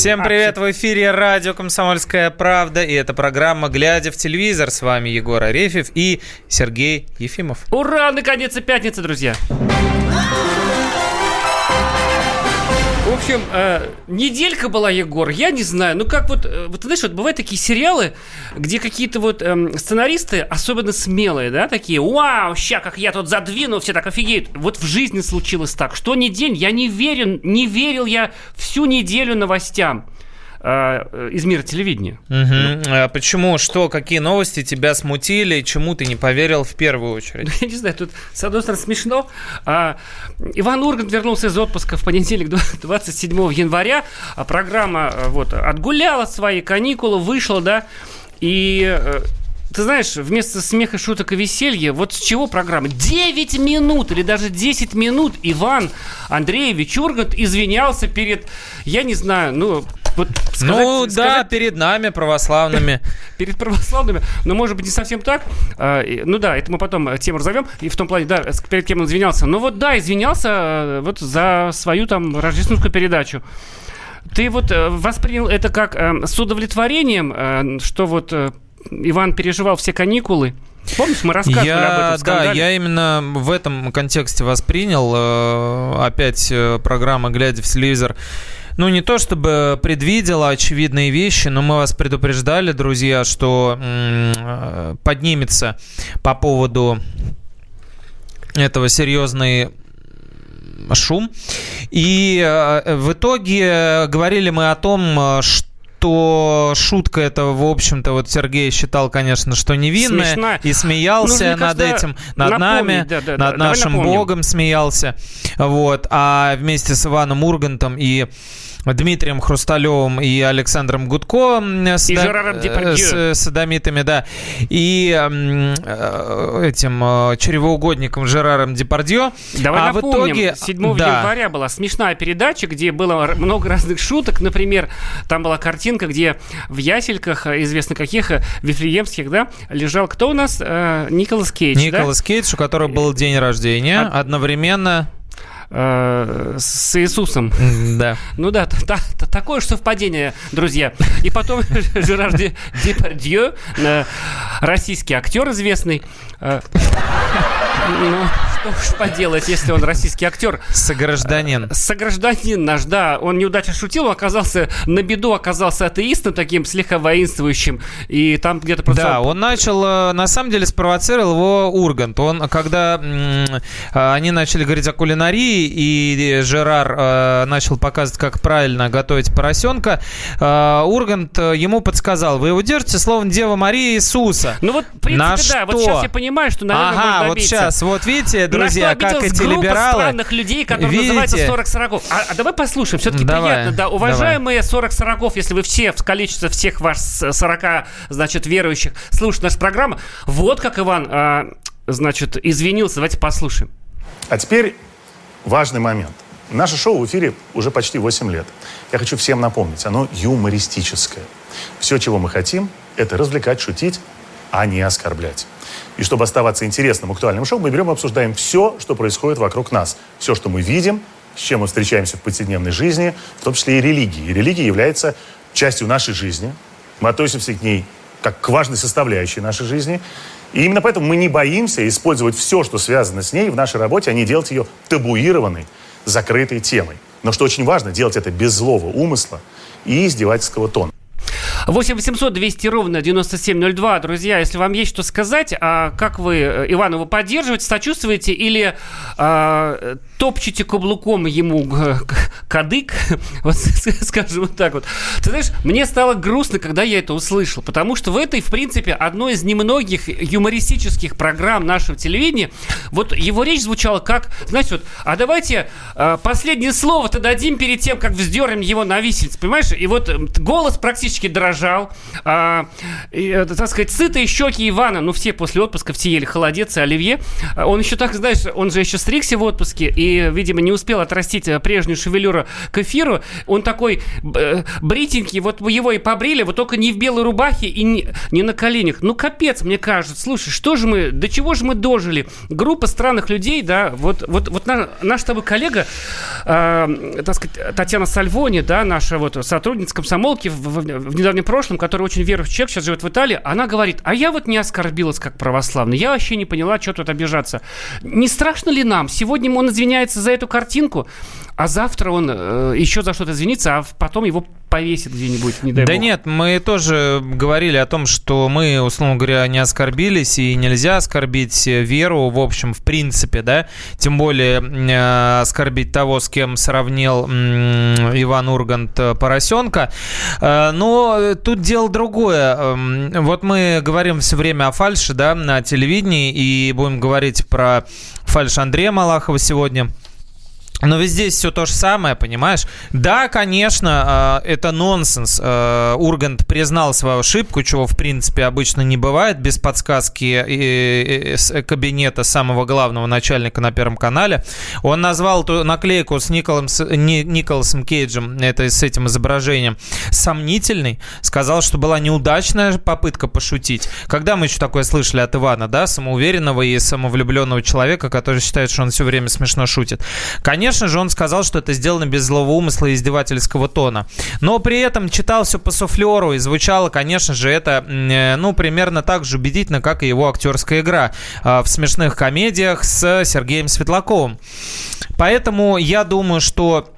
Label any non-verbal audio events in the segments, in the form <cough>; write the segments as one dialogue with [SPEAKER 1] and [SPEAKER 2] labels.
[SPEAKER 1] Всем привет! В эфире радио «Комсомольская правда» и это программа «Глядя в телевизор». С вами Егор Арефьев и Сергей Ефимов.
[SPEAKER 2] Ура! Наконец, пятница, друзья! В общем, э, неделька была, Егор, я не знаю, ну как вот, э, вот знаешь, вот бывают такие сериалы, где какие-то вот э, сценаристы, особенно смелые, да, такие, вау, ща, как я тут задвину, все так офигеют. Вот в жизни случилось так, что не день, я не верен, не верил я всю неделю новостям. Э, из мира телевидения.
[SPEAKER 1] Угу. А почему? Что? Какие новости тебя смутили? Чему ты не поверил в первую очередь? <laughs>
[SPEAKER 2] Я не знаю, тут, с одной стороны, смешно. А, Иван Ургант вернулся из отпуска в понедельник, 27 <laughs> января. А программа э, вот, отгуляла свои каникулы, вышла, да, и э, ты знаешь, вместо смеха, шуток и веселья, вот с чего программа? 9 минут или даже 10 минут Иван Андреевич Ургант извинялся перед, я не знаю, ну,
[SPEAKER 1] вот сказать, ну сказать, да, перед нами, православными.
[SPEAKER 2] перед православными, но может быть не совсем так. А, ну да, это мы потом э, тему разовьем. И в том плане, да, перед кем он извинялся. Ну вот да, извинялся э, вот за свою там рождественскую передачу. Ты вот э, воспринял это как с удовлетворением, что вот Иван переживал все каникулы, Помнишь, мы рассказывали
[SPEAKER 1] я,
[SPEAKER 2] об этом скандале?
[SPEAKER 1] Да, я именно в этом контексте воспринял. Опять программа «Глядя в телевизор» ну, не то чтобы предвидела очевидные вещи, но мы вас предупреждали, друзья, что м- поднимется по поводу этого серьезный шум. И э, в итоге говорили мы о том, что то шутка это, в общем-то, вот Сергей считал, конечно, что невинная. Смешная. И смеялся ну, над этим, над нами, да, да, над да, нашим богом смеялся. Вот. А вместе с Иваном Ургантом и Дмитрием Хрусталевым и Александром Гудко с, и да, э, с садомитами, да, и э, этим э, чревоугодником Жераром Депардье.
[SPEAKER 2] Давай а напомним, в итоге 7 да. января была смешная передача, где было много разных шуток. Например, там была картинка, где в ясельках, известно каких, Вифлеемских, да, лежал кто у нас? Николас Кейдж,
[SPEAKER 1] Николас да? Кейдж, у которого был день рождения, а... одновременно
[SPEAKER 2] э, с Иисусом.
[SPEAKER 1] Да.
[SPEAKER 2] Ну да, та, та, такое же совпадение, друзья. И потом <laughs> Жерар Депардье, э, российский актер известный, э, ну, что уж поделать, если он российский актер.
[SPEAKER 1] Согражданин.
[SPEAKER 2] Э, согражданин наш, да. Он неудачно шутил, он оказался на беду, оказался атеистом таким слегка воинствующим. И там где-то
[SPEAKER 1] просто... Да, он начал, э, на самом деле, спровоцировал его Ургант. Он, когда э, они начали говорить о кулинарии, и Жерар начал показывать, как правильно готовить поросенка, Ургант ему подсказал, вы его держите словом Дева Мария Иисуса.
[SPEAKER 2] Ну вот, в принципе, на да. Что? Вот сейчас я понимаю, что, наверное,
[SPEAKER 1] ага, вот сейчас, вот видите, друзья, как эти либералы...
[SPEAKER 2] странных людей, которые видите? называются 40 40 а, а давай послушаем, все-таки давай, приятно, да. Уважаемые давай. 40 40 если вы все, в количестве всех вас 40, значит, верующих, слушают нашу программу, вот как Иван, а, значит, извинился. Давайте послушаем.
[SPEAKER 3] А теперь важный момент. Наше шоу в эфире уже почти 8 лет. Я хочу всем напомнить, оно юмористическое. Все, чего мы хотим, это развлекать, шутить, а не оскорблять. И чтобы оставаться интересным, актуальным шоу, мы берем и обсуждаем все, что происходит вокруг нас. Все, что мы видим, с чем мы встречаемся в повседневной жизни, в том числе и религии. И религия является частью нашей жизни. Мы относимся к ней как к важной составляющей нашей жизни. И именно поэтому мы не боимся использовать все, что связано с ней в нашей работе, а не делать ее табуированной, закрытой темой. Но что очень важно, делать это без злого умысла и издевательского тона.
[SPEAKER 2] 8 800 200 ровно 9702. Друзья, если вам есть что сказать, а как вы э, Иванова поддерживаете, сочувствуете или а, топчете каблуком ему кадык, <laughs> вот, <laughs> скажем вот так вот. Ты знаешь, мне стало грустно, когда я это услышал, потому что в этой, в принципе, одной из немногих юмористических программ нашего телевидения, вот его речь звучала как, знаете, вот, а давайте э, последнее слово-то дадим перед тем, как вздернем его на виселице, понимаешь? И вот голос практически дрожал изображал, а, и, так сказать, сытые щеки Ивана, ну, все после отпуска все ели холодец и оливье. Он еще так, знаешь, он же еще стригся в отпуске и, видимо, не успел отрастить прежнюю шевелюру к эфиру. Он такой э, бритенький, вот его и побрили, вот только не в белой рубахе и не, не на коленях. Ну, капец, мне кажется. Слушай, что же мы, до чего же мы дожили? Группа странных людей, да, вот, вот, вот наш, наш с тобой коллега, э, так сказать, Татьяна Сальвони, да, наша вот сотрудница комсомолки в, в, в недавнем прошлом, которая очень верующий человек, сейчас живет в Италии, она говорит, а я вот не оскорбилась как православный, я вообще не поняла, что тут обижаться. Не страшно ли нам? Сегодня он извиняется за эту картинку, а завтра он э, еще за что-то извинится, а потом его повесит где-нибудь, не дай
[SPEAKER 1] Да
[SPEAKER 2] бог.
[SPEAKER 1] нет, мы тоже говорили о том, что мы, условно говоря, не оскорбились, и нельзя оскорбить веру, в общем, в принципе, да, тем более э, оскорбить того, с кем сравнил э, Иван Ургант э, поросенка. Э, но тут дело другое. Э, вот мы говорим все время о фальше, да, на телевидении, и будем говорить про фальш Андрея Малахова сегодня. Но ведь здесь все то же самое, понимаешь? Да, конечно, э, это нонсенс. Э, Ургант признал свою ошибку, чего, в принципе, обычно не бывает без подсказки кабинета самого главного начальника на Первом канале. Он назвал эту наклейку с Николасом, Николасом Кейджем, это с этим изображением, сомнительной. Сказал, что была неудачная попытка пошутить. Когда мы еще такое слышали от Ивана, да, самоуверенного и самовлюбленного человека, который считает, что он все время смешно шутит? Конечно, Конечно же, он сказал, что это сделано без злого умысла и издевательского тона. Но при этом читал все по суфлеру и звучало, конечно же, это, ну, примерно так же убедительно, как и его актерская игра в смешных комедиях с Сергеем Светлаковым. Поэтому я думаю, что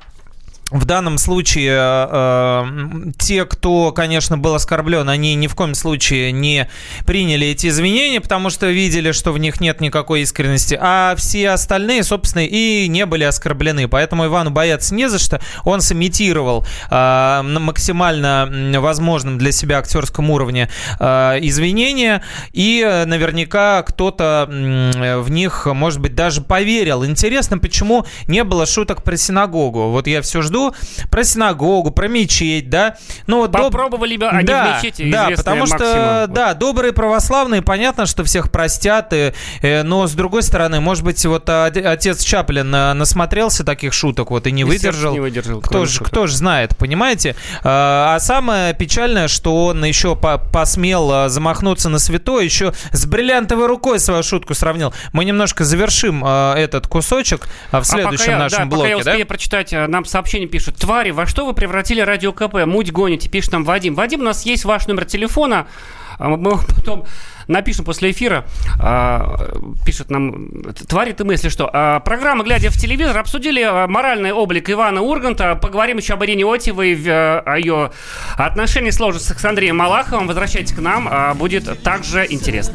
[SPEAKER 1] в данном случае э, те, кто, конечно, был оскорблен, они ни в коем случае не приняли эти извинения, потому что видели, что в них нет никакой искренности, а все остальные, собственно, и не были оскорблены. Поэтому Ивану бояться не за что. Он сымитировал э, на максимально возможном для себя актерском уровне э, извинения, и наверняка кто-то э, в них, может быть, даже поверил. Интересно, почему не было шуток про синагогу. Вот я все жду про синагогу, про мечеть, да.
[SPEAKER 2] Ну, вот Попробовали бы они
[SPEAKER 1] да,
[SPEAKER 2] в мечети,
[SPEAKER 1] Да, потому что,
[SPEAKER 2] Максима.
[SPEAKER 1] да, добрые православные, понятно, что всех простят, и, э, но, с другой стороны, может быть, вот отец Чаплин насмотрелся таких шуток, вот, и не
[SPEAKER 2] и
[SPEAKER 1] выдержал.
[SPEAKER 2] не выдержал.
[SPEAKER 1] Кто же, кто же знает, понимаете? А самое печальное, что он еще по посмел замахнуться на святое, еще с бриллиантовой рукой свою шутку сравнил. Мы немножко завершим этот кусочек в следующем
[SPEAKER 2] а пока
[SPEAKER 1] нашем
[SPEAKER 2] я, да,
[SPEAKER 1] блоке,
[SPEAKER 2] пока я успею
[SPEAKER 1] да?
[SPEAKER 2] прочитать, нам сообщение пишут. Твари, во что вы превратили радио КП? Муть гоните, пишет нам Вадим. Вадим, у нас есть ваш номер телефона. Мы потом напишем после эфира. Пишет нам, твари ты мысли, что. Программа «Глядя в телевизор» обсудили моральный облик Ивана Урганта. Поговорим еще об Ирине Отевой, о ее отношении сложится с Андреем Малаховым. Возвращайтесь к нам, будет также интересно.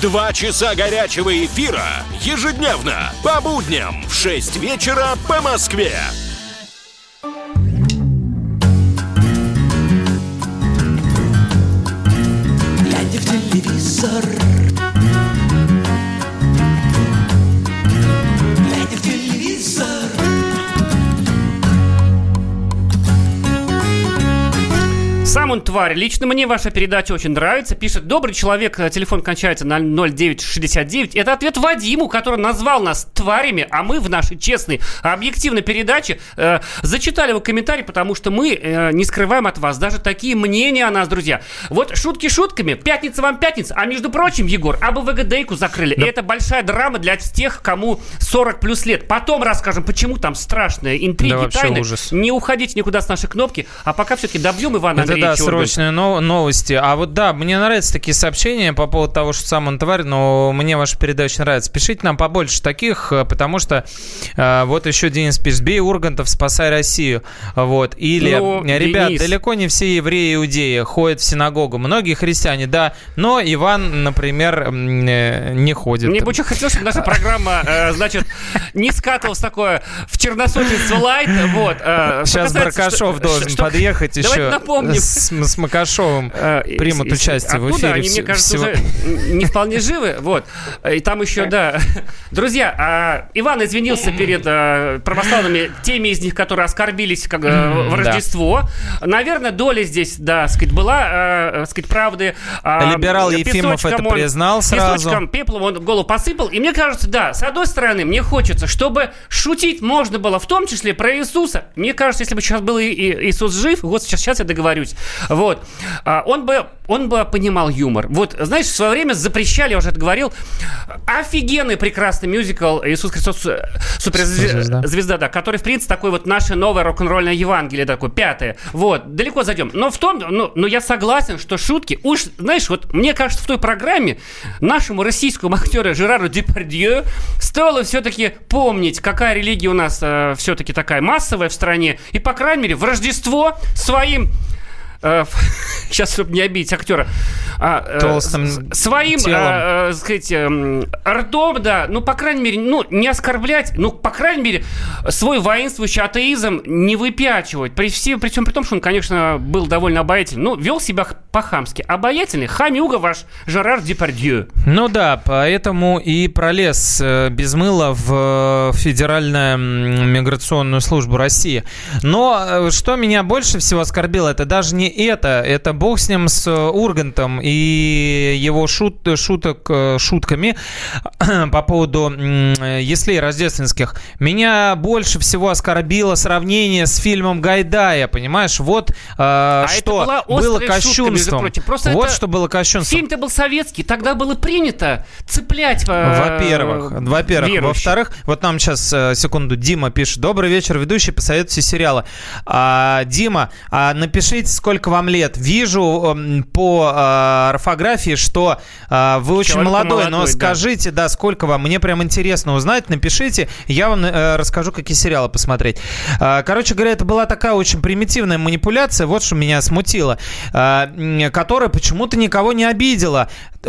[SPEAKER 4] Два часа горячего эфира ежедневно по будням в 6 вечера по Москве.
[SPEAKER 5] Глядя в телевизор. Глядя
[SPEAKER 2] тварь. Лично мне ваша передача очень нравится. Пишет, добрый человек, э, телефон кончается на 0969. Это ответ Вадиму, который назвал нас тварями, а мы в нашей честной, объективной передаче э, зачитали его комментарий, потому что мы э, не скрываем от вас даже такие мнения о нас, друзья. Вот шутки шутками, пятница вам пятница, а между прочим, Егор, АБВГДейку закрыли. И это большая драма для тех, кому 40 плюс лет. Потом расскажем, почему там страшные интриги,
[SPEAKER 1] Да
[SPEAKER 2] тайны.
[SPEAKER 1] ужас.
[SPEAKER 2] Не уходите никуда с нашей кнопки, а пока все-таки добьем Ивана
[SPEAKER 1] Это
[SPEAKER 2] Андреевича
[SPEAKER 1] да. Срочные но- новости. А вот да, мне нравятся такие сообщения по поводу того, что сам он тварь, но мне ваша передача нравится. Пишите нам побольше таких, э, потому что э, вот еще Денис пишет, бей Ургантов, спасай Россию. Вот. Или,
[SPEAKER 2] Ну,
[SPEAKER 1] э, ребят,
[SPEAKER 2] Денис.
[SPEAKER 1] далеко не все евреи и иудеи ходят в синагогу. Многие христиане, да, но Иван, например, э, не ходит.
[SPEAKER 2] Мне бы очень хотелось, чтобы наша программа, э, значит, не скатывалась такое в черносотенство лайт. Вот. э,
[SPEAKER 1] Сейчас Баркашов
[SPEAKER 2] что-
[SPEAKER 1] должен
[SPEAKER 2] что-
[SPEAKER 1] подъехать
[SPEAKER 2] Давайте
[SPEAKER 1] еще
[SPEAKER 2] напомним.
[SPEAKER 1] с, с Макашовым.
[SPEAKER 2] Э,
[SPEAKER 1] примут участие в эфире
[SPEAKER 2] Они, мне кажется, уже не вполне живы. Вот. И там еще, да. <laughs> Друзья, а, Иван извинился перед э, православными, теми из них, которые оскорбились как, э, в. Рождество. Наверное, доля здесь, да, сказать, была, сказать, правды. А,
[SPEAKER 1] Либерал Ефимов это признал сразу.
[SPEAKER 2] Песочком, пеплом он голову посыпал. И мне кажется, да, с одной стороны, мне хочется, чтобы шутить можно было, в том числе про Иисуса. Мне кажется, если бы сейчас был Иисус жив, вот сейчас, сейчас я договорюсь, вот, а, он бы, он бы понимал юмор. Вот, знаешь, в свое время запрещали, я уже это говорил, офигенный прекрасный мюзикл «Иисус Христос э, суперзвезда», звезда, да, который, в принципе, такой вот наше новое рок-н-ролльное Евангелие, такое, пятое. Вот, далеко зайдем. Но в том, ну, но я согласен, что шутки, уж, знаешь, вот мне кажется, в той программе нашему российскому актеру Жерару Депардье стоило все-таки помнить, какая религия у нас все-таки такая массовая в стране, и, по крайней мере, в Рождество своим э, <laughs> сейчас, чтобы не обидеть актера, а, э,
[SPEAKER 1] Толстым
[SPEAKER 2] своим,
[SPEAKER 1] телом.
[SPEAKER 2] э, э, сказать, эм, ртом, да, ну, по крайней мере, ну, не оскорблять, ну, по крайней мере, свой воинствующий атеизм не выпячивать. При, всем, при всем при том, что он, конечно, был довольно обаятельный, ну, вел себя по-хамски. Обаятельный, хамюга ваш Жерар Депардье.
[SPEAKER 1] Ну да, поэтому и пролез э, без мыла в Федеральную миграционную службу России. Но что меня больше всего оскорбило, это даже не это, это бог с ним, с Ургантом и его шут, шуток, э, шутками <clears throat> по поводу яслей рождественских. Меня больше всего оскорбило сравнение с фильмом Гайдая, понимаешь? Вот э,
[SPEAKER 2] это
[SPEAKER 1] что было
[SPEAKER 2] шутка,
[SPEAKER 1] кощунством.
[SPEAKER 2] прочим. Просто
[SPEAKER 1] вот что было кощунством.
[SPEAKER 2] Фильм-то был советский, тогда было принято цеплять... э,
[SPEAKER 1] Во-первых, во-первых, во-вторых, вот нам сейчас э, секунду Дима пишет: Добрый вечер, ведущий, посоветуйте сериалы. А, Дима, а напишите, сколько вам лет. Вижу по э, орфографии, что э, вы очень
[SPEAKER 2] Человек
[SPEAKER 1] молодой, но
[SPEAKER 2] молодой, да.
[SPEAKER 1] скажите, да, сколько вам. Мне прям интересно узнать. Напишите, я вам э, расскажу, какие сериалы посмотреть. А, Короче говоря, это была такая очень примитивная манипуляция. Вот что меня смутило, а, которая почему-то никого не обидела.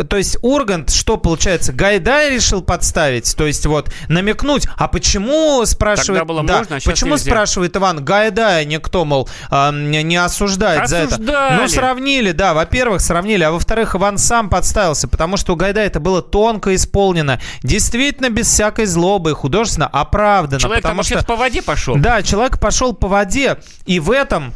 [SPEAKER 1] То есть Ургант, что получается, Гайдай решил подставить, то есть вот намекнуть, а почему, спрашивает,
[SPEAKER 2] было
[SPEAKER 1] да,
[SPEAKER 2] можно, а
[SPEAKER 1] почему
[SPEAKER 2] нельзя.
[SPEAKER 1] спрашивает Иван, Гайдая никто, мол, а, не осуждает за это.
[SPEAKER 2] Осуждали.
[SPEAKER 1] Ну, сравнили, да, во-первых, сравнили, а во-вторых, Иван сам подставился, потому что у Гайдая это было тонко исполнено, действительно без всякой злобы, художественно оправдано,
[SPEAKER 2] Человек
[SPEAKER 1] потому что...
[SPEAKER 2] по воде пошел.
[SPEAKER 1] Да, человек пошел по воде, и в этом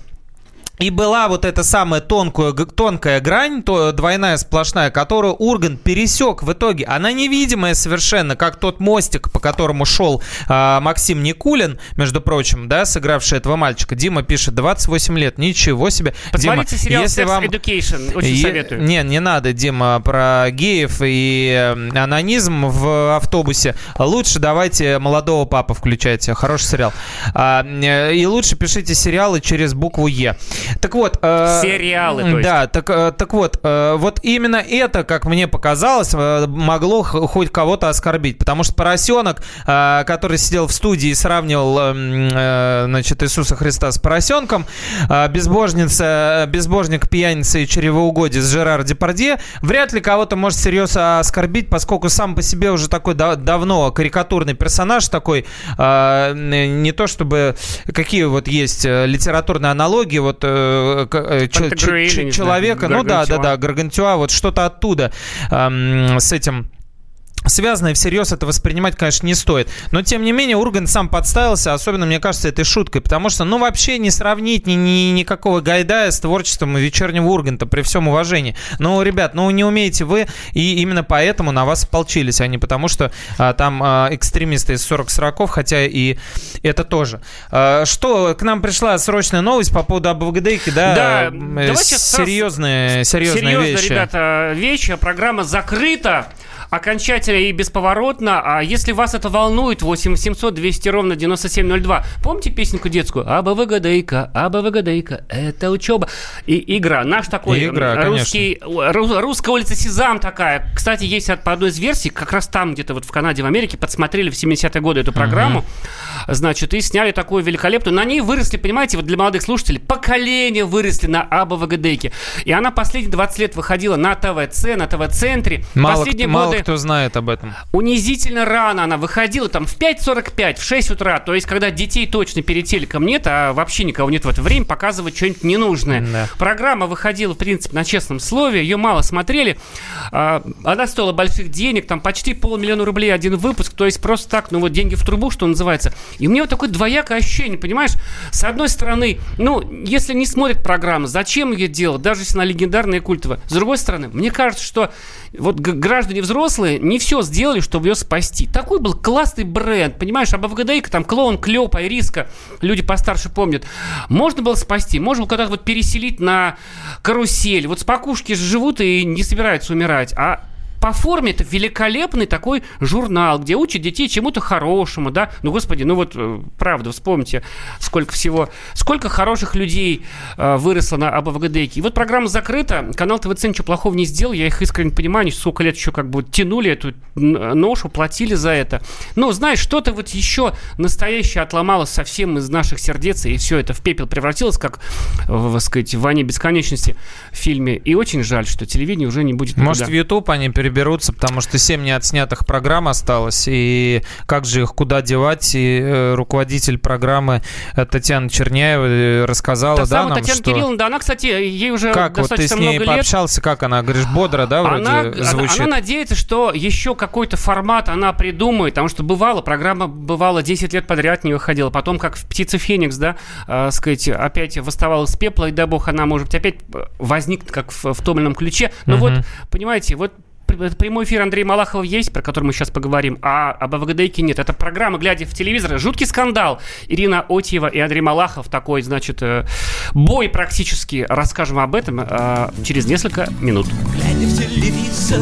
[SPEAKER 1] и была вот эта самая тонкая, тонкая грань, то, двойная сплошная, которую Ургант пересек в итоге. Она невидимая совершенно, как тот мостик, по которому шел а, Максим Никулин, между прочим, да, сыгравший этого мальчика. Дима пишет, 28 лет, ничего себе.
[SPEAKER 2] Посмотрите
[SPEAKER 1] Дима,
[SPEAKER 2] сериал
[SPEAKER 1] если
[SPEAKER 2] Sex
[SPEAKER 1] вам...
[SPEAKER 2] Education, очень
[SPEAKER 1] Е-
[SPEAKER 2] советую.
[SPEAKER 1] Не, не надо, Дима, про геев и э, анонизм в автобусе. Лучше давайте молодого папа включайте. Хороший сериал. А, э, и лучше пишите сериалы через букву Е. Так вот. э,
[SPEAKER 2] Сериалы, то есть.
[SPEAKER 1] Да, так, э, так вот. э, вот именно это, как мне показалось, э, могло хоть кого-то оскорбить. Потому что поросенок, э, который сидел в студии и сравнивал э, м, э, значит, Иисуса Христа с поросенком, э, безбожница, э, безбожник, пьяница и чревоугодие с Жерар Депардье, вряд ли кого-то может серьезно оскорбить, поскольку сам по себе уже такой да- давно карикатурный персонаж такой, э, не то чтобы какие вот есть э, литературные аналогии, вот э, э, человека, ну да, да, да, Гаргантюа, вот что-то оттуда с этим связанное всерьез это воспринимать, конечно, не стоит. Но, тем не менее, Ургант сам подставился, особенно, мне кажется, этой шуткой, потому что, ну, вообще не сравнить ни, ни- никакого Гайдая с творчеством вечернего Урганта, при всем уважении. Ну, ребят, ну, не умеете вы, и именно поэтому на вас ополчились, а не потому что а, там а, экстремисты из 40 сороков, хотя и это тоже. А, что, к нам пришла срочная новость по поводу АБВГДейки, да?
[SPEAKER 2] Да, сразу-
[SPEAKER 1] серьезные, серьезные
[SPEAKER 2] Серьезно,
[SPEAKER 1] вещи.
[SPEAKER 2] ребята, вещи. Программа закрыта. Окончательно и бесповоротно. А если вас это волнует, 8 800 200 ровно 9702. Помните песенку детскую? Абавагадейка, абавагадейка, это учеба. И игра. Наш такой
[SPEAKER 1] Игра,
[SPEAKER 2] русский, ру- русская улица Сезам такая. Кстати, есть от- по одной из версий, как раз там где-то вот в Канаде, в Америке, подсмотрели в 70-е годы эту программу. Значит, и сняли такую великолепную. На ней выросли, понимаете, вот для молодых слушателей, поколения выросли на Абавагадейке. И она последние 20 лет выходила на ТВЦ, на ТВ-центре.
[SPEAKER 1] Мало,
[SPEAKER 2] Последние
[SPEAKER 1] мало
[SPEAKER 2] годы
[SPEAKER 1] кто знает об этом.
[SPEAKER 2] унизительно рано она выходила, там в 5.45, в 6 утра, то есть когда детей точно перед телеком нет, а вообще никого нет в это время, показывать что-нибудь ненужное.
[SPEAKER 1] Да.
[SPEAKER 2] Программа выходила, в принципе, на честном слове, ее мало смотрели, А, она стоила больших денег, там почти полмиллиона рублей один выпуск, то есть просто так, ну вот деньги в трубу, что называется. И у меня вот такое двоякое ощущение, понимаешь, с одной стороны, ну, если не смотрит программу, зачем ее делать, даже если она легендарная и культовая. С другой стороны, мне кажется, что вот граждане взрослые не все сделали, чтобы ее спасти. Такой был классный бренд, понимаешь, а АБВГДейка, там клоун, Клёпа, Ириска, люди постарше помнят. Можно было спасти, можно было когда-то вот переселить на карусель. Вот спокушки же живут и не собираются умирать, а по форме это великолепный такой журнал, где учат детей чему-то хорошему, да. Ну, господи, ну вот, э, правда, вспомните, сколько всего, сколько хороших людей э, выросло на АБВГДейке. И вот программа закрыта, канал ТВЦ ничего плохого не сделал, я их искренне понимаю, они сколько лет еще как бы тянули эту н- ношу, платили за это. Но, знаешь, что-то вот еще настоящее отломалось совсем из наших сердец, и все это в пепел превратилось, как, э, так сказать, в «Ване бесконечности» в фильме. И очень жаль, что телевидение уже не будет никуда.
[SPEAKER 1] Может, в YouTube они переберутся, потому что 7 неотснятых программ осталось, и как же их куда девать? И э, руководитель программы э, Татьяна Черняева э, рассказала, да, нам,
[SPEAKER 2] Татьяна
[SPEAKER 1] что...
[SPEAKER 2] Кирилловна, да, она, кстати, ей уже
[SPEAKER 1] Как вот ты
[SPEAKER 2] достаточно
[SPEAKER 1] с ней
[SPEAKER 2] много лет.
[SPEAKER 1] пообщался, как она, говоришь, бодро, да, вроде
[SPEAKER 2] Она, она,
[SPEAKER 1] звучит?
[SPEAKER 2] она надеется, что еще какой-то формат она придумает, потому что бывало, программа бывала 10 лет подряд не выходила, потом как в «Птица Феникс», да, э, сказать, опять восставала из пепла, и дай бог она, может быть, опять возникнет как в, в том или ином ключе. Но
[SPEAKER 1] Мгм.
[SPEAKER 2] вот, понимаете, вот прямой эфир Андрея Малахова есть, про который мы сейчас поговорим, а об АВГДейке нет. Это программа «Глядя в телевизор». Жуткий скандал. Ирина Отьева и Андрей Малахов. Такой, значит, э, бой практически. Расскажем об этом э, через несколько минут.
[SPEAKER 5] Глядя в телевизор,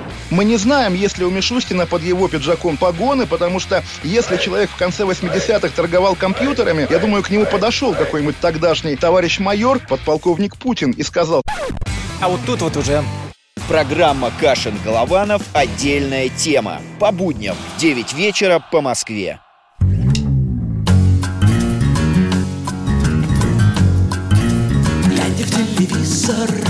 [SPEAKER 6] Мы не знаем, есть ли у Мишустина под его пиджаком погоны, потому что если человек в конце 80-х торговал компьютерами, я думаю, к нему подошел какой-нибудь тогдашний товарищ майор, подполковник Путин, и сказал,
[SPEAKER 7] А вот тут вот уже
[SPEAKER 8] Программа Кашин-Голованов «Отдельная тема». По будням в 9 вечера по Москве.
[SPEAKER 5] Глядя в телевизор,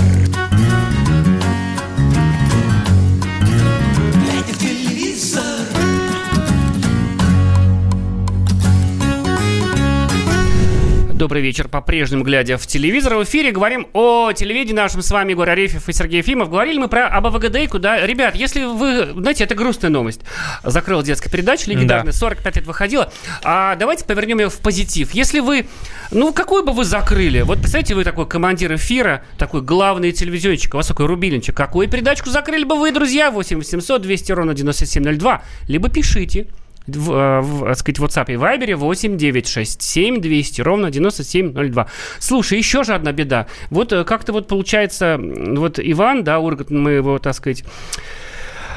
[SPEAKER 2] Добрый вечер. По-прежнему, глядя в телевизор, в эфире говорим о телевидении нашем с вами Егор Арефьев и Сергей Ефимов. Говорили мы про АБВГДейку, да. Ребят, если вы... Знаете, это грустная новость. Закрыла детская передача легендарная, 45 лет выходила. А давайте повернем ее в позитив. Если вы... Ну, какой бы вы закрыли? Вот представьте, вы такой командир эфира, такой главный телевизионщик, у вас такой рубильничек. Какую передачку закрыли бы вы, друзья? 8 800 200 ровно 9702. Либо пишите в, э, в, так сказать, WhatsApp и Viber 8 967 200 ровно 9702. Слушай, еще же одна беда. Вот э, как-то вот получается, вот Иван, да, Ургант, мы его, так сказать,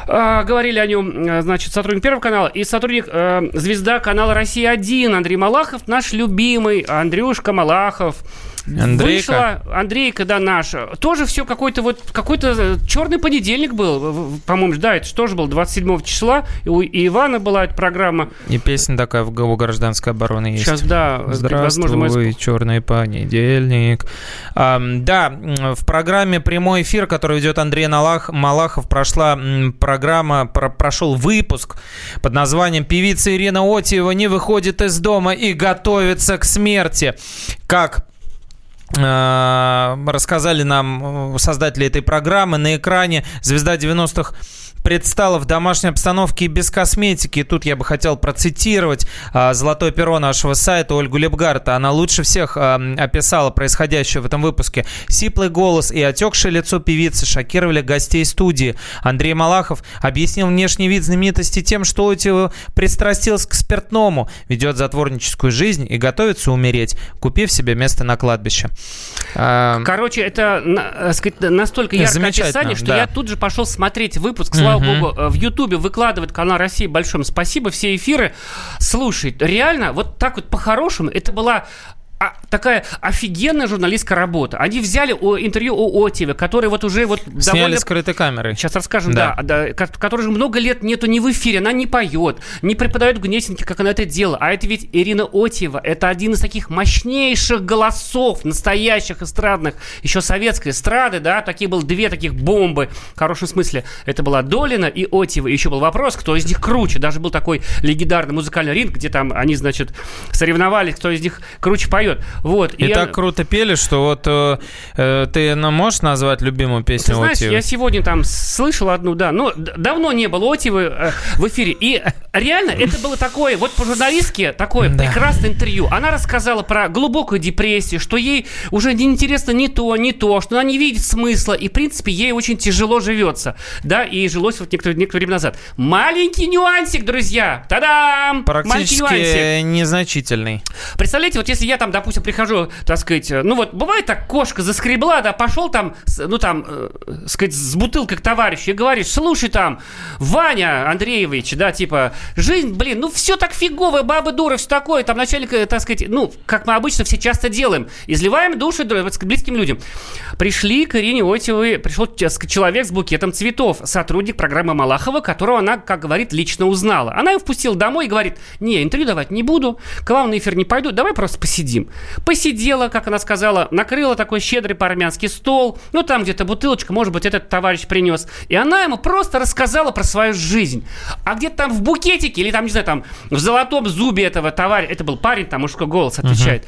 [SPEAKER 2] а, говорили о нем, э, значит, сотрудник Первого канала и сотрудник э, звезда канала «Россия-1» Андрей Малахов, наш любимый Андрюшка Малахов.
[SPEAKER 1] Андрейка.
[SPEAKER 2] Вышла, Андрейка, да, наша. Тоже все какой-то вот, какой-то черный понедельник был, по-моему, да, это же тоже был 27 числа, и у и Ивана была эта программа.
[SPEAKER 1] И песня такая в ГО гражданской обороны есть.
[SPEAKER 2] Сейчас, да, возможно, мы...
[SPEAKER 1] Здравствуй, черный понедельник. Ам, да, в программе «Прямой эфир», который ведет Андрей Налах, Малахов, прошла программа, про- прошел выпуск под названием «Певица Ирина Отиева не выходит из дома и готовится к смерти». Как э, рассказали нам э, создатели этой программы. На экране звезда 90-х предстала в домашней обстановке и без косметики. И тут я бы хотел процитировать а, золотое перо нашего сайта Ольгу Лепгарта. Она лучше всех а, описала происходящее в этом выпуске. Сиплый голос и отекшее лицо певицы шокировали гостей студии. Андрей Малахов объяснил внешний вид знаменитости тем, что Отева пристрастился к спиртному, ведет затворническую жизнь и готовится умереть, купив себе место на кладбище. А,
[SPEAKER 2] Короче, это э, сказать, настолько яркое описание, что
[SPEAKER 1] да.
[SPEAKER 2] я тут же пошел смотреть выпуск. Слава
[SPEAKER 1] Мгм.
[SPEAKER 2] богу, э, в Ютубе выкладывает канал России. Большое спасибо. Все эфиры. Слушай, реально, вот так вот по-хорошему, это была а, такая офигенная журналистская работа. Они взяли о- интервью у Отева, который вот уже вот
[SPEAKER 1] Сняли
[SPEAKER 2] довольно
[SPEAKER 1] скрытой камерой.
[SPEAKER 2] Сейчас расскажем,
[SPEAKER 1] Да.
[SPEAKER 2] да, да, ко- который же много лет нету ни в эфире, она не поет, не преподает в Гнесинке, как она это делала. А это ведь Ирина Отьева, это один из таких мощнейших голосов, настоящих эстрадных, еще советской эстрады, да, такие был две таких бомбы, в хорошем смысле. Это была Долина и Отьева. Еще был вопрос, кто из них круче. Даже был такой легендарный музыкальный ринг, где там они, значит, соревновались, кто из них круче поет. Вот.
[SPEAKER 1] И,
[SPEAKER 2] она-
[SPEAKER 1] так круто пели, что вот э, э, ты ну, можешь назвать любимую
[SPEAKER 2] Ты
[SPEAKER 1] песню
[SPEAKER 2] знаешь,
[SPEAKER 1] Отиевой?
[SPEAKER 2] я сегодня там слышал одну, да, но давно не было Отивы э, в эфире. И реально это было такое, вот по-журналистски, такое
[SPEAKER 1] Да.
[SPEAKER 2] прекрасное интервью. Она рассказала про глубокую депрессию, что ей уже не интересно ни то, ни то, что она не видит смысла. И, в принципе, ей очень тяжело живется. Да, и жилось вот некоторое, некоторое время назад. Маленький нюансик, друзья! Та-дам!
[SPEAKER 1] Практически незначительный.
[SPEAKER 2] Представляете, вот если я там, допустим, прихожу, так сказать, э, ну вот бывает так, кошка заскребла, да, пошел там, ну там, э, сказать, с бутылкой к товарищу и говоришь, слушай там, Ваня Андреевич, да, типа, жизнь, блин, ну все так фигово, бабы дуры, все такое, там начальник, э, так сказать, ну, как мы обычно все часто делаем, изливаем души близким людям. Пришли к Ирине Отевой, пришел человек с букетом цветов, сотрудник программы Малахова, которого она, как говорит, лично узнала. Она его впустила домой и говорит, не, интервью давать не буду, к вам на эфир не пойду, давай просто посидим. Посидела, как она сказала, накрыла такой щедрый по-армянски стол, ну там где-то бутылочка, может быть, этот товарищ принес. И она ему просто рассказала про свою жизнь. А где-то там в букетике или там, не знаю, там в золотом зубе этого товарища, это был парень, там мужской голос отвечает.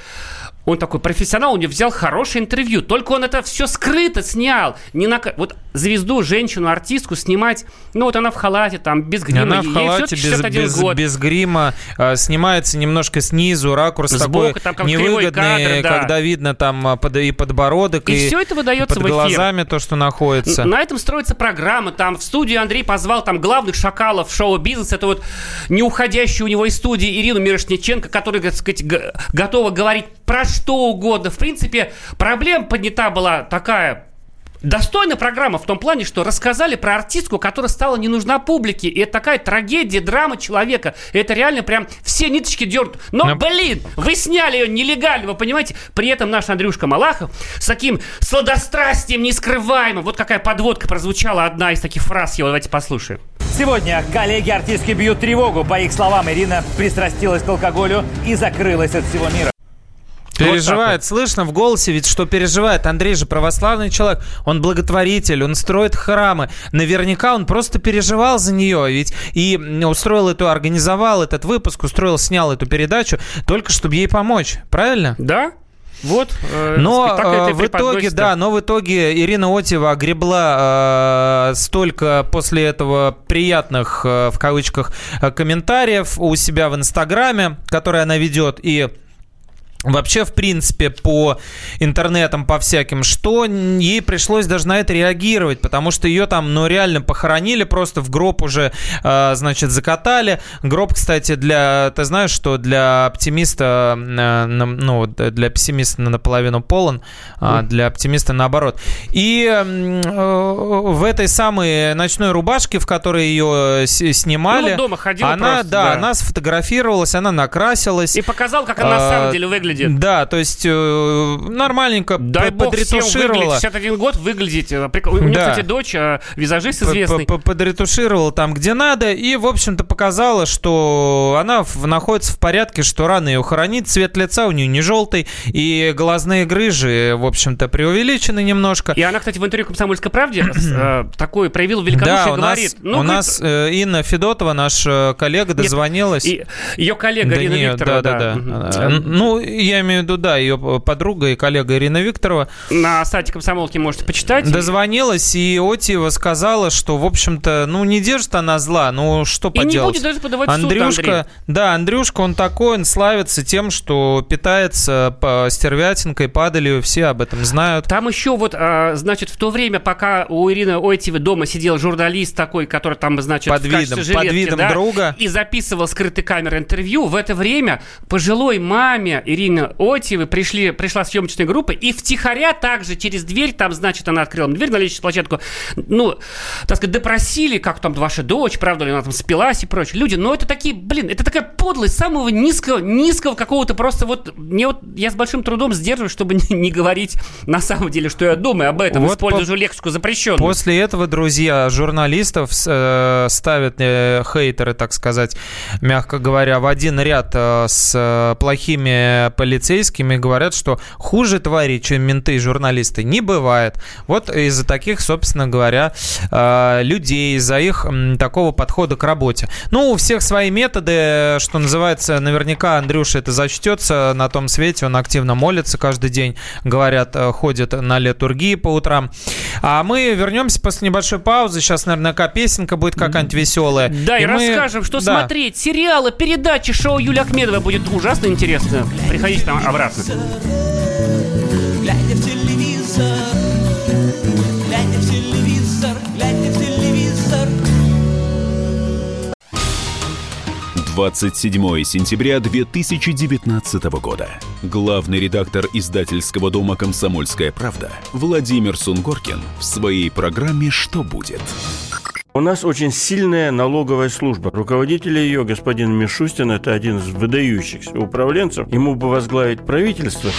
[SPEAKER 2] Он такой профессионал, у него взял хорошее интервью. Только он это все скрыто снял. Не на... Вот звезду, женщину, артистку снимать, ну вот она в халате, там, без грима.
[SPEAKER 1] Она в халате, без,
[SPEAKER 2] 61
[SPEAKER 1] без,
[SPEAKER 2] год.
[SPEAKER 1] без грима, э, снимается немножко снизу, ракурс
[SPEAKER 2] Сбоку,
[SPEAKER 1] такой
[SPEAKER 2] там как
[SPEAKER 1] невыгодный,
[SPEAKER 2] кадр, да.
[SPEAKER 1] когда видно там а, под- и подбородок,
[SPEAKER 2] И всё это выдается
[SPEAKER 1] под
[SPEAKER 2] в эфир.
[SPEAKER 1] глазами то, что находится.
[SPEAKER 2] На этом строится программа. Там в студию Андрей позвал там главных шакалов шоу-бизнеса. Это вот не уходящую у него из студии Ирину Мирошниченко, которая, так сказать, готова говорить про что угодно. В принципе, проблема поднята была такая Достойная программа в том плане, что рассказали про артистку, которая стала не нужна публике. И это такая трагедия, драма человека. И это реально прям все ниточки дернут. Но,
[SPEAKER 1] Но-
[SPEAKER 2] блин, вы сняли ее нелегально, вы понимаете? При этом наш Андрюшка Малахов с таким сладострастием нескрываемым. Вот какая подводка прозвучала, одна из таких фраз. Его давайте послушаем.
[SPEAKER 9] Сегодня коллеги артистки бьют тревогу. По их словам, Ирина пристрастилась к алкоголю и закрылась от всего мира.
[SPEAKER 1] Переживает, слышно в голосе ведь, что переживает. Андрей же православный человек, он благотворитель, он строит храмы. Наверняка он просто переживал за нее, ведь и устроил эту, организовал этот выпуск, устроил, снял эту передачу, только чтобы ей помочь, правильно?
[SPEAKER 2] Да? Вот. э,
[SPEAKER 1] Но э, в итоге, да, но в итоге Ирина Отева огребла э, столько после этого приятных, э, в кавычках, э, комментариев у себя в Инстаграме, которые она ведет, и Вообще, в принципе, по интернетам, по всяким, что ей пришлось даже на это реагировать, потому что ее там, ну, реально похоронили, просто в гроб уже, э, значит, закатали. Гроб, кстати, для, ты знаешь, что для оптимиста, э, ну, для пессимиста наполовину полон, а для оптимиста наоборот. И э, в этой самой ночной рубашке, в которой ее с- снимали,
[SPEAKER 2] Ну, дома ходила
[SPEAKER 1] она,
[SPEAKER 2] просто,
[SPEAKER 1] да,
[SPEAKER 2] да.
[SPEAKER 1] она сфотографировалась, она накрасилась.
[SPEAKER 2] И показал, как она на
[SPEAKER 1] А,
[SPEAKER 2] самом деле выглядит.
[SPEAKER 1] Да, то есть э, нормальненько
[SPEAKER 2] Дай бог всем
[SPEAKER 1] подретушировала.
[SPEAKER 2] 61 год выглядеть. э, прик- У нее,
[SPEAKER 1] Да.
[SPEAKER 2] кстати, дочь, э, визажист известный.
[SPEAKER 1] Подретушировала там, где надо, и, в общем-то, показала, что она в- находится в порядке, что рано ее хоронить, цвет лица у нее не желтый, и глазные грыжи, в общем-то, преувеличены немножко.
[SPEAKER 2] И она, кстати, в интервью «Комсомольской правде» э, <clears throat> такой проявила великодушие,
[SPEAKER 1] Да, у нас,
[SPEAKER 2] говорит. ну,
[SPEAKER 1] у
[SPEAKER 2] говорит,
[SPEAKER 1] нас э, Инна Федотова, наша коллега, дозвонилась.
[SPEAKER 2] и ее коллега
[SPEAKER 1] До
[SPEAKER 2] Ирина Викторовна,
[SPEAKER 1] да, да, да.
[SPEAKER 2] Мгм.
[SPEAKER 1] А, Ну, я имею в виду, да, ее подруга и коллега Ирина Викторова.
[SPEAKER 2] На сайте комсомолки можете почитать.
[SPEAKER 1] Дозвонилась, и Отиева сказала, что, в общем-то, ну, не держит она зла, ну, что
[SPEAKER 2] И
[SPEAKER 1] поделать.
[SPEAKER 2] не будет даже подавать в суд,
[SPEAKER 1] Андрюшка,
[SPEAKER 2] Андрей.
[SPEAKER 1] да, Андрюшка, он такой, он славится тем, что питается по стервятинкой, падалью, все об этом знают.
[SPEAKER 2] Там еще вот, а, значит, в то время, пока у Ирины Ойтьевой дома сидел журналист такой, который там, значит,
[SPEAKER 1] Под видом- под
[SPEAKER 2] жилетки,
[SPEAKER 1] видом
[SPEAKER 2] да,
[SPEAKER 1] друга.
[SPEAKER 2] и записывал скрытой камерой интервью, в это время пожилой маме Ирины Ойтьевой пришли, пришла съемочная группа, и втихаря также через дверь, там, значит, она открыла дверь на лестничную площадку, ну, так сказать, допросили, как там ваша дочь, правда ли она там спилась и прочее. Люди, ну, это такие, блин, это такая подлость самого низкого, низкого какого-то просто вот, мне вот, я с большим трудом сдерживаюсь, чтобы <laughs> не, не говорить на самом деле, что я думаю об этом,
[SPEAKER 1] Вот
[SPEAKER 2] используя
[SPEAKER 1] по-
[SPEAKER 2] лексику запрещенную.
[SPEAKER 1] После этого, друзья, журналистов э, ставят э, хейтеры, так сказать, мягко говоря, в один ряд э, с э, плохими полицейскими, говорят, что хуже твари, чем менты и журналисты, не бывает. Вот из-за таких, собственно говоря, э, людей, из-за их такого подхода к работе. Ну, у всех свои методы, что называется, наверняка Андрюша это зачтется на том свете, он активно молится каждый день, говорят, э, ходит на литургии по утрам. А мы вернемся после небольшой паузы. Сейчас, наверное, какая песенка будет какая-нибудь веселая.
[SPEAKER 2] Да, и,
[SPEAKER 1] мы-
[SPEAKER 2] расскажем, что
[SPEAKER 1] Да.
[SPEAKER 2] смотреть, сериалы, передачи, шоу Юлия Ахмедова будет ужасно интересно. Приходите там обратно.
[SPEAKER 5] Глядя в телевизор, глядя в телевизор, глядя в телевизор.
[SPEAKER 10] 27 сентября 2019 года. Главный редактор издательского дома «Комсомольская правда» Владимир Сунгоркин в своей программе «Что будет?».
[SPEAKER 11] У нас очень сильная налоговая служба. Руководитель ее, господин Мишустин, это один из выдающихся управленцев. Ему бы возглавить правительство.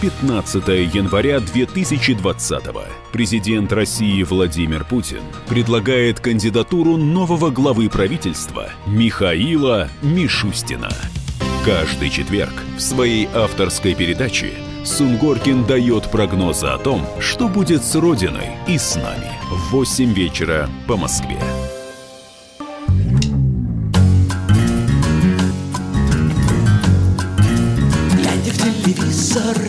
[SPEAKER 10] 15 января 2020 Президент России Владимир Путин предлагает кандидатуру нового главы правительства Михаила Мишустина. Каждый четверг в своей авторской передаче Сунгоркин дает прогнозы о том, что будет с Родиной и с нами в 8 вечера по Москве.
[SPEAKER 5] Глядя в телевизор.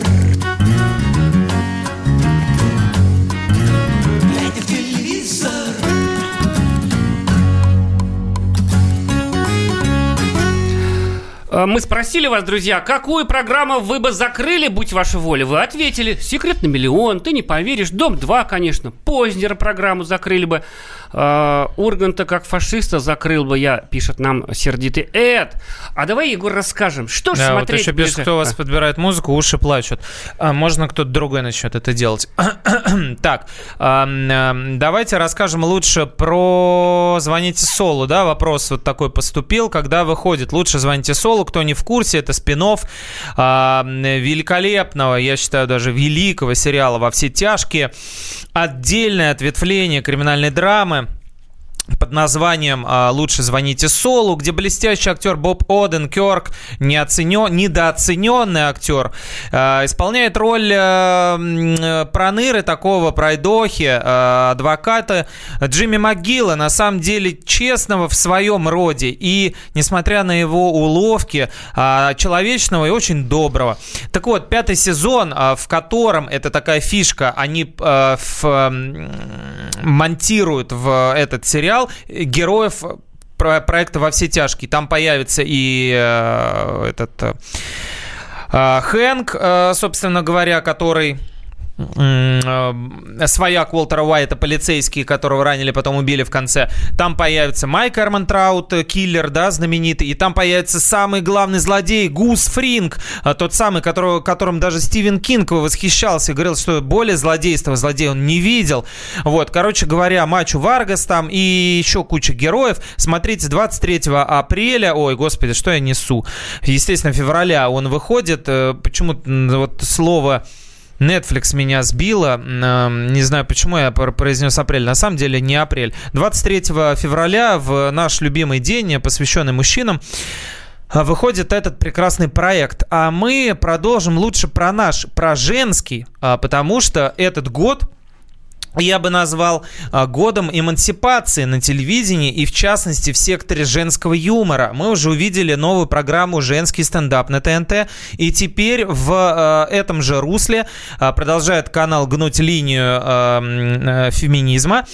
[SPEAKER 2] Мы спросили вас, друзья, какую программу вы бы закрыли, будь ваша воля? Вы ответили, «Секрет на миллион», «Ты не поверишь», «Дом-2», конечно, Познера программу закрыли бы, э, Урганта как фашиста закрыл бы я, пишет нам сердитый Эд. А давай, Егор, расскажем, что же
[SPEAKER 1] Да, вот
[SPEAKER 2] смотреть
[SPEAKER 1] еще пишет,
[SPEAKER 2] ближе-
[SPEAKER 1] кто вас
[SPEAKER 2] А.
[SPEAKER 1] подбирает музыку, уши плачут. А, можно кто-то другой начнет это делать. <clears throat> так, давайте расскажем лучше про «Звоните Солу», да, вопрос вот такой поступил, когда выходит «Лучше звоните Солу», кто не в курсе, это спин великолепного, я считаю, даже великого сериала «Во все тяжкие», отдельное ответвление криминальной драмы, под названием а, «Лучше звоните Солу», где блестящий актер Боб Оденкерк, неоценен, недооцененный актер, а, исполняет роль а, проныры такого пройдохи, адвоката Джимми МcГилла, на самом деле честного в своем роде и, несмотря на его уловки, человечного и очень доброго. Так вот, пятый сезон, в котором, это такая фишка, они в, монтируют в этот сериал героев про- проекта «Во все тяжкие». Там появится и э, этот э, э, Хэнк, э, собственно говоря, который э, свояк Уолтера Уайта, полицейский, которого ранили, потом убили в конце. Там появится Майк Эрмантраут, э, киллер, да, знаменитый. И там появится самый главный злодей, Гус Фринг, э, тот самый, которого, которым даже Стивен Кинг восхищался, говорил, что более злодейства злодея он не видел. Вот, короче говоря, Начо Варгас там и еще куча героев. Смотрите, 23 апреля, ой, господи, что я несу? Естественно, февраля он выходит. Э, Почему вот слово Netflix меня сбило. М, Не знаю, почему я пр- произнес апрель. На самом деле не апрель. 23 февраля в наш любимый день, посвященный мужчинам, а, выходит этот прекрасный проект. А мы продолжим лучше про наш, про женский, а, потому что этот год я бы назвал а, годом эмансипации на телевидении и в частности в секторе женского юмора. Мы уже увидели новую программу «Женский стендап» на ТНТ, и теперь в а, этом же русле а, продолжает канал гнуть линию феминизма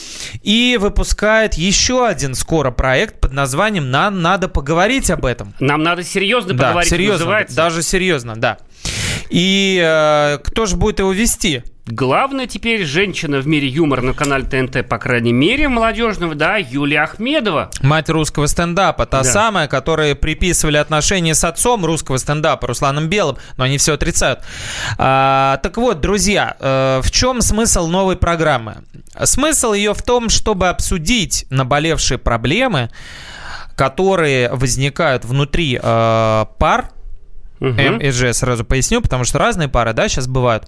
[SPEAKER 1] и выпускает еще один скоро проект под названием «Нам надо поговорить об этом».
[SPEAKER 2] Нам надо серьезно
[SPEAKER 1] Да,
[SPEAKER 2] поговорить,
[SPEAKER 1] серьезно,
[SPEAKER 2] называется.
[SPEAKER 1] даже серьезно, да. И э, кто же будет его вести?
[SPEAKER 2] Главная теперь женщина в мире юмора на канале ТНТ, по крайней мере, молодежного, да, Юлия Ахмедова.
[SPEAKER 1] Мать русского стендапа, та
[SPEAKER 2] Да.
[SPEAKER 1] самая, которая приписывали отношения с отцом русского стендапа, Русланом Белым, но они все отрицают. А, так вот, друзья, э, в чем смысл новой программы? Смысл ее в том, чтобы обсудить наболевшие проблемы, которые возникают внутри э, пар, М и Ж сразу поясню, потому что разные пары, да, сейчас бывают.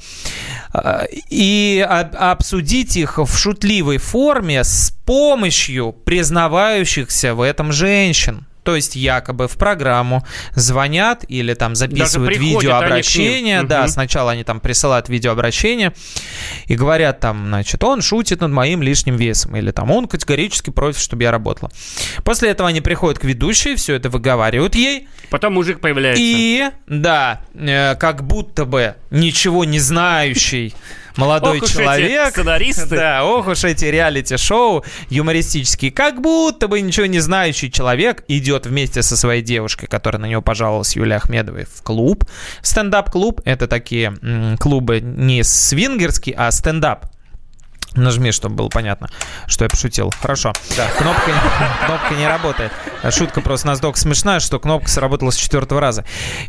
[SPEAKER 1] А, И об- обсудить их в шутливой форме с помощью признавающихся в этом женщин. То есть якобы в программу звонят или там записывают видеообращение. Да,
[SPEAKER 2] Мгм.
[SPEAKER 1] сначала они там присылают видеообращение и говорят там, значит, он шутит над моим лишним весом. Или там он категорически против, чтобы я работала. После этого они приходят к ведущей, все это выговаривают ей.
[SPEAKER 2] Потом мужик появляется.
[SPEAKER 1] И, да, э, как будто бы ничего не знающий молодой
[SPEAKER 2] Ох
[SPEAKER 1] человек.
[SPEAKER 2] сценаристы.
[SPEAKER 1] Да, ох уж эти реалити-шоу юмористические. Как будто бы ничего не знающий человек идет вместе со своей девушкой, которая на него пожаловалась, Юлией Ахмедовой, в клуб. Стендап-клуб. Это такие м, клубы не свингерские, а стендап. Нажми, чтобы было понятно, что я пошутил. Хорошо. Кнопка, не- <laughs> кнопка не работает. Шутка просто настолько смешная, что кнопка сработала с четвертого раза.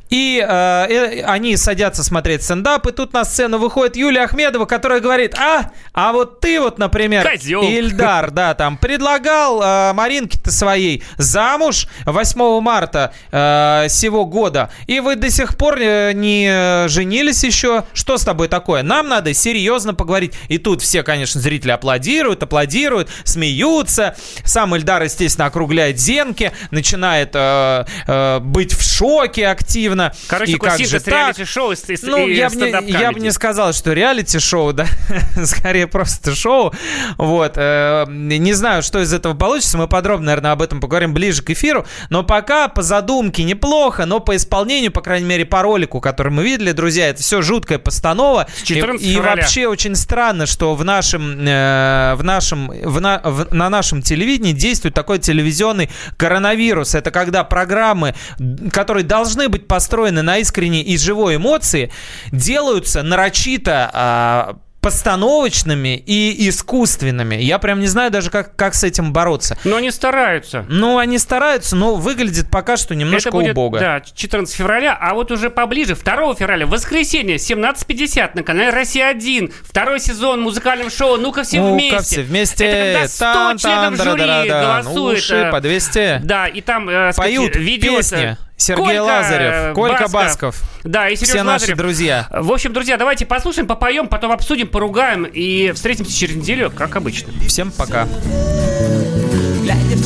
[SPEAKER 1] И э, э, они садятся смотреть стендап, и тут на сцену выходит Юлия Ахмедова, которая говорит, а, а вот ты вот, например,
[SPEAKER 2] Козёл.
[SPEAKER 1] Ильдар, да, там, предлагал э, Маринке-то своей замуж 8 марта э, сего года, и вы до сих пор э, не э, женились еще. Что с тобой такое? Нам надо серьезно поговорить. И тут все, конечно, зрители аплодируют, аплодируют, смеются. Сам Ильдар, естественно, округляет зенки, начинает э, э, быть в шоке активно.
[SPEAKER 2] Короче,
[SPEAKER 1] и как же так?
[SPEAKER 2] реалити-шоу и,
[SPEAKER 1] Ну,
[SPEAKER 2] и
[SPEAKER 1] я бы, не, я бы не сказал, что реалити-шоу, да, <laughs> скорее просто шоу. Вот. э, Не знаю, что из этого получится. Мы подробно, наверное, об этом поговорим ближе к эфиру. Но пока по задумке неплохо, но по исполнению, по крайней мере, по ролику, который мы видели, друзья, это все жуткая постанова. И,
[SPEAKER 2] 14
[SPEAKER 1] и вообще очень странно, что в нашем, э, в нашем, в на, в- на нашем телевидении действует такой телевизионный коронавирус. Это когда программы, которые должны быть построены на искренней и живой эмоции, делаются нарочито а, постановочными и искусственными. Я прям не знаю даже, как, как с этим бороться.
[SPEAKER 2] Но они стараются.
[SPEAKER 1] Ну, они стараются, но выглядит пока что немножко
[SPEAKER 2] Это будет,
[SPEAKER 1] убого.
[SPEAKER 2] да, 14 февраля, а вот уже поближе, 2 февраля, воскресенье, 17.50 на канале «Россия-1». Второй сезон музыкального шоу «Ну-ка все
[SPEAKER 1] Ну-ка
[SPEAKER 2] вместе».
[SPEAKER 1] все вместе.
[SPEAKER 2] Это когда 100
[SPEAKER 1] Тан-тан,
[SPEAKER 2] членов жюри голосует.
[SPEAKER 1] Уши
[SPEAKER 2] э,
[SPEAKER 1] по 200.
[SPEAKER 2] Да, и там э, сказать,
[SPEAKER 1] Поют
[SPEAKER 2] видео
[SPEAKER 1] песни. Сергей
[SPEAKER 2] Колька,
[SPEAKER 1] Лазарев,
[SPEAKER 2] э,
[SPEAKER 1] Колька Басков.
[SPEAKER 2] Да, и Сережа
[SPEAKER 1] Все наши
[SPEAKER 2] Лазарев.
[SPEAKER 1] друзья.
[SPEAKER 2] В общем, друзья, давайте послушаем, попоем, потом обсудим, поругаем и встретимся через неделю, как обычно.
[SPEAKER 1] Всем пока.
[SPEAKER 5] Глядя в